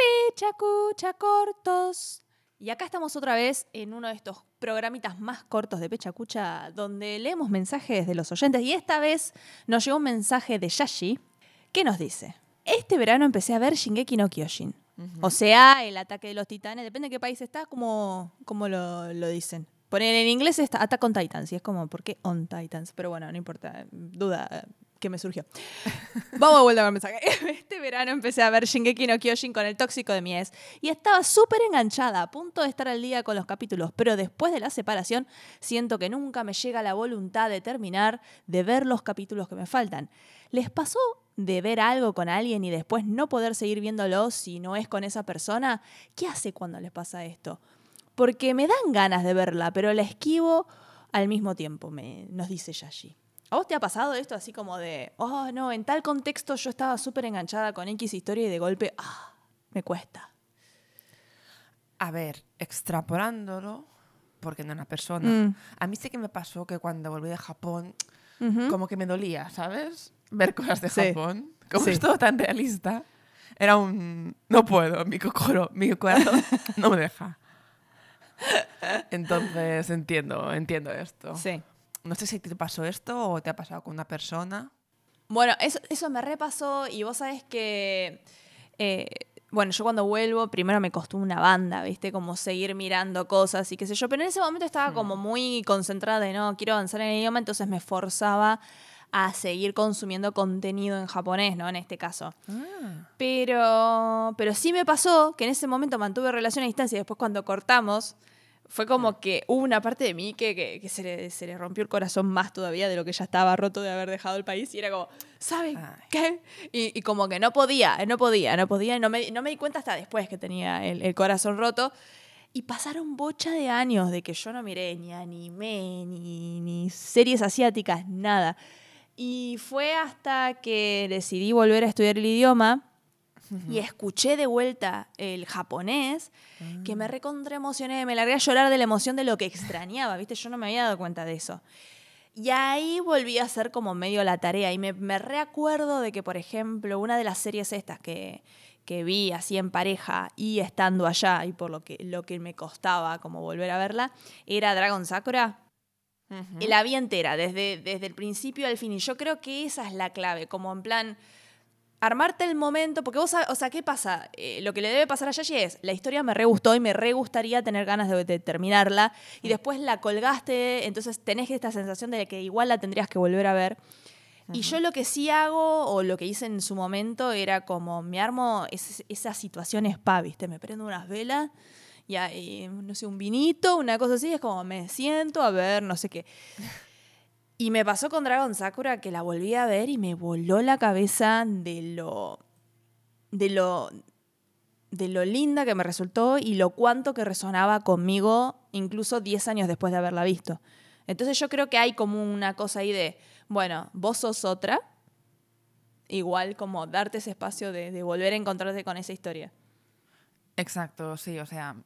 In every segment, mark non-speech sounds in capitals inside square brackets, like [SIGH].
Pechacucha Cortos. Y acá estamos otra vez en uno de estos programitas más cortos de Pechacucha, donde leemos mensajes de los oyentes. Y esta vez nos llegó un mensaje de Yashi, que nos dice: Este verano empecé a ver Shingeki no Kyojin. O sea, el ataque de los titanes, depende de qué país está, como, como lo, lo dicen. Poner en inglés está Attack on Titans, y es como, ¿por qué on Titans? Pero bueno, no importa, duda que me surgió. Vamos a vuelta con mensaje. [LAUGHS] Este verano empecé a ver Shingeki no Kyojin con el tóxico de mi ex y estaba súper enganchada, a punto de estar al día con los capítulos, pero después de la separación siento que nunca me llega la voluntad de terminar de ver los capítulos que me faltan. ¿Les pasó de ver algo con alguien y después no poder seguir viéndolo si no es con esa persona? ¿Qué hace cuando les pasa esto? Porque me dan ganas de verla, pero la esquivo al mismo tiempo, me, nos dice Yashi. ¿A vos te ha pasado esto así como de, oh no, en tal contexto yo estaba súper enganchada con X historia y de golpe, ah, me cuesta? A ver, extrapolándolo, porque no una persona. Mm. A mí sí que me pasó que cuando volví de Japón, como que me dolía, ¿sabes? Ver cosas de Sí. Japón. Como Sí. es todo tan realista. Era un... No puedo, mi, cocoro, mi corazón no me deja. [LAUGHS] Entonces entiendo, entiendo esto. Sí. No sé si te pasó esto o te ha pasado con una persona. Bueno, eso, eso me repasó y vos sabés que, eh, bueno, yo cuando vuelvo, primero me costó una banda, ¿viste? Como seguir mirando cosas y qué sé yo, pero en ese momento estaba como muy concentrada de, no, quiero avanzar en el idioma, entonces me forzaba a seguir consumiendo contenido en japonés, ¿no? En este caso. Pero, pero sí me pasó que en ese momento mantuve relación a distancia y después cuando cortamos, fue como que hubo una parte de mí que, que- que se, le, se le rompió el corazón más todavía de lo que ya estaba roto de haber dejado el país. Y era como, ¿saben Ay. qué? Y, y como que no podía, no podía, no podía. y No me, no me di cuenta hasta después que tenía el, el corazón roto. Y pasaron bocha de años de que yo no miré ni anime, ni, ni series asiáticas, nada. Y fue hasta que decidí volver a estudiar el idioma y escuché de vuelta el japonés que me recontra emocioné, me largué a llorar de la emoción de lo que extrañaba, ¿viste? Yo no me había dado cuenta de eso. Y ahí volví a hacer como medio la tarea y me, me reacuerdo de que, por ejemplo, una de las series estas que, que vi así en pareja y estando allá y por lo que, lo que me costaba como volver a verla, era Dragon Sakura. Y la vi entera, desde, desde el principio al fin. Y yo creo que esa es la clave, como en plan, armarte el momento, porque vos, o sea, ¿qué pasa? Eh, lo que le debe pasar a Yashi es, la historia me re gustó y me re gustaría tener ganas de, de terminarla, y después la colgaste, entonces tenés esta sensación de que igual la tendrías que volver a ver. Y yo lo que sí hago, o lo que hice en su momento, era como, me armo es- esa situación spa, ¿viste? Me prendo unas velas y hay, no sé, un vinito, una cosa así, es como me siento a ver, no sé qué. [LAUGHS] Y me pasó con Dragon Sakura que la volví a ver y me voló la cabeza de lo. de lo. de lo linda que me resultó y lo cuánto que resonaba conmigo, incluso 10 años después de haberla visto. Entonces yo creo que hay como una cosa ahí de, bueno, vos sos otra, igual como darte ese espacio de, de volver a encontrarte con esa historia. Exacto, sí, o sea,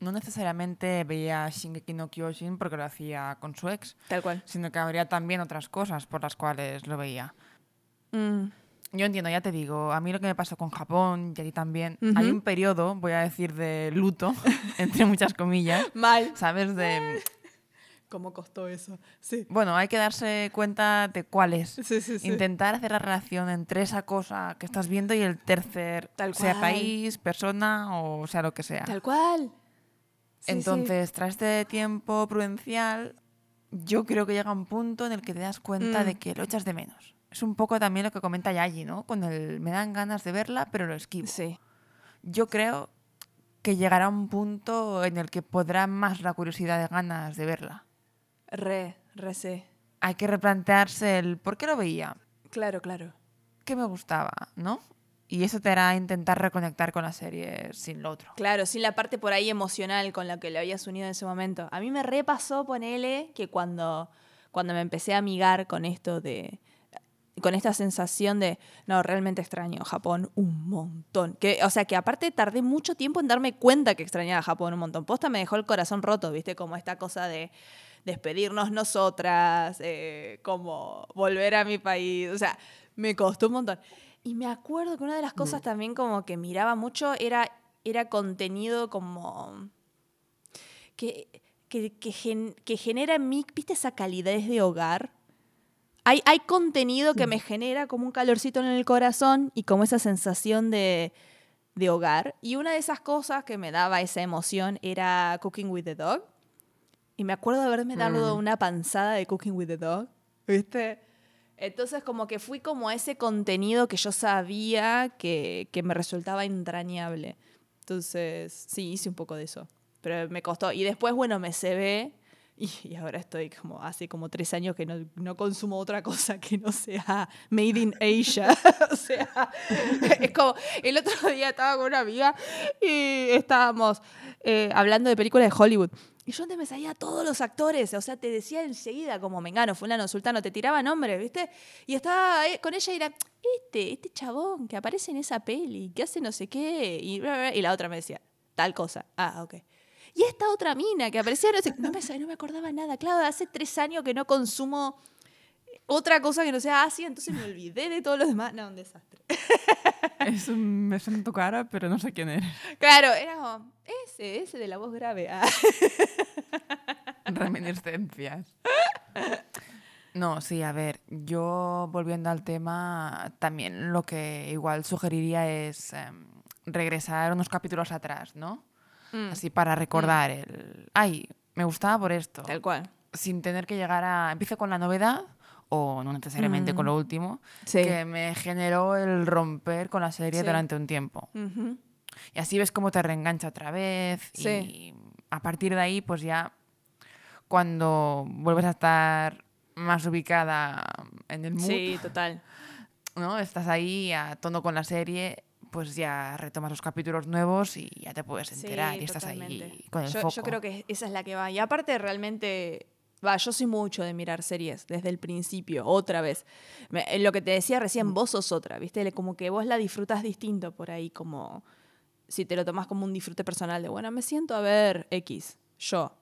no necesariamente veía Shingeki no Kyojin porque lo hacía con su ex, Tal cual. sino que habría también otras cosas por las cuales lo veía. Mm, Yo entiendo, ya te digo, a mí lo que me pasó con Japón y a ti también, Ujú. hay un periodo, voy a decir, de luto, [LAUGHS] entre muchas comillas, [LAUGHS] Mal. ¿sabes? De, [LAUGHS] ¿Cómo costó eso? Sí. bueno, hay que darse cuenta de cuál es. Sí, sí, sí. Intentar hacer la relación entre esa cosa que estás viendo y el tercer, Tal sea cual. país, persona o sea lo que sea. Tal cual. Sí, sí. Entonces, tras este tiempo prudencial, yo creo que llega un punto en el que te das cuenta Mm. de que lo echas de menos. Es un poco también lo que comenta Yayi, ¿no? Con el me dan ganas de verla, pero lo esquivo. Sí. Yo creo que llegará un punto en el que podrá más la curiosidad de ganas de verla. Re, re sí. Hay que replantearse el por qué lo veía, Claro, claro. qué me gustaba, ¿no? Y eso te hará intentar reconectar con la serie sin lo otro. Claro, sin la parte por ahí emocional con la que le habías unido en ese momento. A mí me repasó, ponele, que cuando, cuando me empecé a amigar con esto de. con esta sensación de, no, realmente extraño Japón un montón. Que, o sea, que aparte tardé mucho tiempo en darme cuenta que extrañaba Japón un montón. Posta me dejó el corazón roto, ¿viste? Como esta cosa de despedirnos nosotras, eh, como volver a mi país. O sea, me costó un montón. Y me acuerdo que una de las cosas también como que miraba mucho era, era contenido como... que, que, que, gen- que genera en mí, ¿viste esa calidez de hogar? Hay, hay contenido que me genera como un calorcito en el corazón y como esa sensación de, de hogar. Y una de esas cosas que me daba esa emoción era Cooking with the Dog. Y me acuerdo de haberme dado Mm. una panzada de Cooking with the Dog, ¿viste? Entonces como que fui como ese contenido que yo sabía que, que me resultaba entrañable. Entonces, sí, hice un poco de eso. Pero me costó. Y después, bueno, me cebé. Y, y ahora estoy como, hace como tres años que no, no consumo otra cosa que no sea Made in Asia. [LAUGHS] o sea, es como, el otro día estaba con una amiga y estábamos eh, hablando de películas de Hollywood. Y yo antes me sabía a todos los actores, o sea, te decía enseguida como Mengano, fulano, sultano, te tiraba nombres, ¿viste? Y estaba ahí con ella y era, este, este chabón que aparece en esa peli, que hace no sé qué, y, y la otra me decía, tal cosa. Ah, ok. Y esta otra mina que aparecía, no, sé, no, me, no me acordaba nada. Claro, hace tres años que no consumo otra cosa que no sea Asia, entonces me olvidé de todos los demás. No, un desastre. [LAUGHS] Es un beso en tu cara, pero no sé quién eres. Claro, era como, ese, ese de la voz grave. Ah. Reminiscencias. No, sí, a ver, yo volviendo al tema, también lo que igual sugeriría es em, regresar unos capítulos atrás, ¿no? Mm, Así para recordar el... Ay, me gustaba por esto. Tal cual. Sin tener que llegar a... Empiezo con la novedad o no necesariamente con lo último, Sí. que me generó el romper con la serie Sí. durante un tiempo. Ujú. Y así ves cómo te reengancha otra vez. Sí. Y a partir de ahí, pues ya cuando vuelves a estar más ubicada en el mood, Sí, total. ¿no? Estás ahí a tono con la serie, pues ya retomas los capítulos nuevos y ya te puedes enterar Sí, y estás totalmente. ahí con el yo, foco. yo creo que esa es la que va. Y aparte, realmente, va, yo soy mucho de mirar series desde el principio, otra vez. Me- eh, lo que te decía recién, vos sos otra, ¿viste? Como que vos la disfrutas distinto por ahí, como si te lo tomás como un disfrute personal de, bueno, me siento a ver X, yo.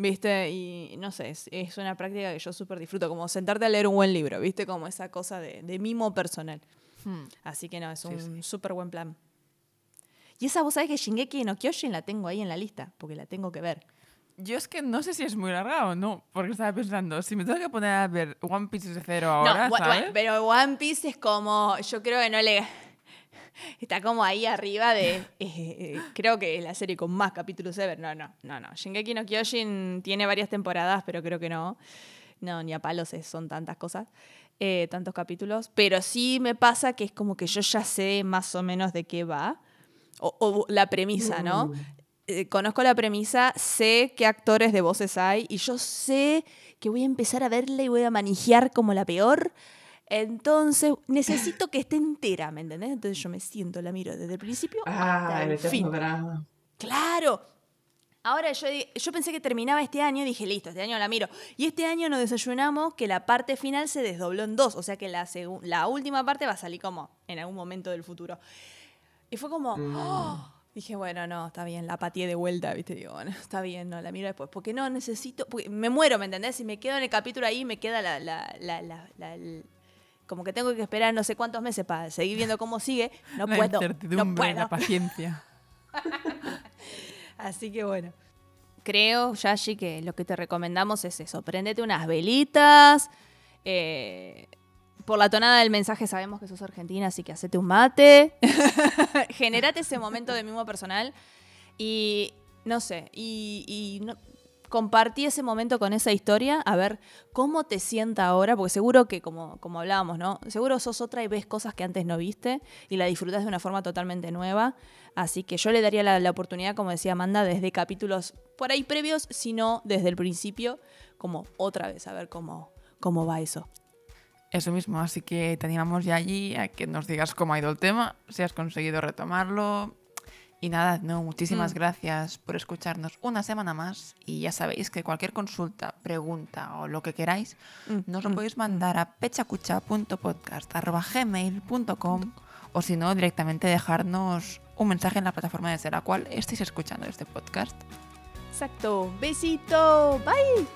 ¿Viste? Y no sé, es, es una práctica que yo súper disfruto, como sentarte a leer un buen libro, ¿viste? Como esa cosa de, de mimo personal. Hmm. Así que no, es Sí, un súper buen plan. Y esa, vos sabés que Shingeki no Kyojin la tengo ahí en la lista, porque la tengo que ver. Yo es que no sé si es muy larga o no, porque estaba pensando, si me tengo que poner a ver One Piece de cero ahora, no, ¿sabes? pero One Piece es como, yo creo que no le... [LAUGHS] Está como ahí arriba de... eh, eh, creo que es la serie con más capítulos ever. No, no, no, no. Shingeki no Kyojin tiene varias temporadas, pero creo que no. No, ni a palos son tantas cosas, eh, tantos capítulos. Pero sí me pasa que es como que yo ya sé más o menos de qué va. O, o la premisa, ¿no? Eh, conozco la premisa, sé qué actores de voces hay y yo sé que voy a empezar a verla y voy a manijear como la peor. Entonces, necesito que esté entera, ¿me entendés? Entonces yo me siento, la miro desde el principio hasta Ah, el el fin. drama. Claro. Ahora yo, yo pensé que terminaba este año y dije, listo, este año la miro. Y este año nos desayunamos que la parte final se desdobló en dos. O sea que la, la última parte va a salir como en algún momento del futuro. Y fue como, ¡oh! dije, bueno, no, está bien, la pateé de vuelta, ¿viste? Digo, bueno, está bien, no, la miro después. Porque no necesito, porque me muero, ¿me entendés? Si me quedo en el capítulo ahí, me queda la, la, la, como que tengo que esperar no sé cuántos meses para seguir viendo cómo sigue. No puedo. No puedo. la paciencia. [LAUGHS] Así que bueno. Creo, Yashi, que lo que te recomendamos es eso. Prendete unas velitas. eh, por la tonada del mensaje sabemos que sos argentina, así que hacete un mate. [LAUGHS] Generate ese momento de mimo personal. Y no sé, y, y no- compartí ese momento con esa historia, a ver cómo te sienta ahora, porque seguro que, como, como hablábamos, ¿no? Seguro sos otra y ves cosas que antes no viste y la disfrutas de una forma totalmente nueva. Así que yo le daría la, oportunidad, como decía Amanda, desde capítulos por ahí previos, sino desde el principio, como otra vez, a ver cómo, cómo va eso. Eso mismo, así que te animamos ya allí a que nos digas cómo ha ido el tema, si has conseguido retomarlo. Y nada, no, muchísimas Mm. gracias por escucharnos una semana más. Y ya sabéis que cualquier consulta, pregunta o lo que queráis, Mm, nos lo mm, podéis mandar a pechacucha.podcast.gmail.com o si no, directamente dejarnos un mensaje en la plataforma desde la cual estéis escuchando este podcast. Exacto. Besito. Bye.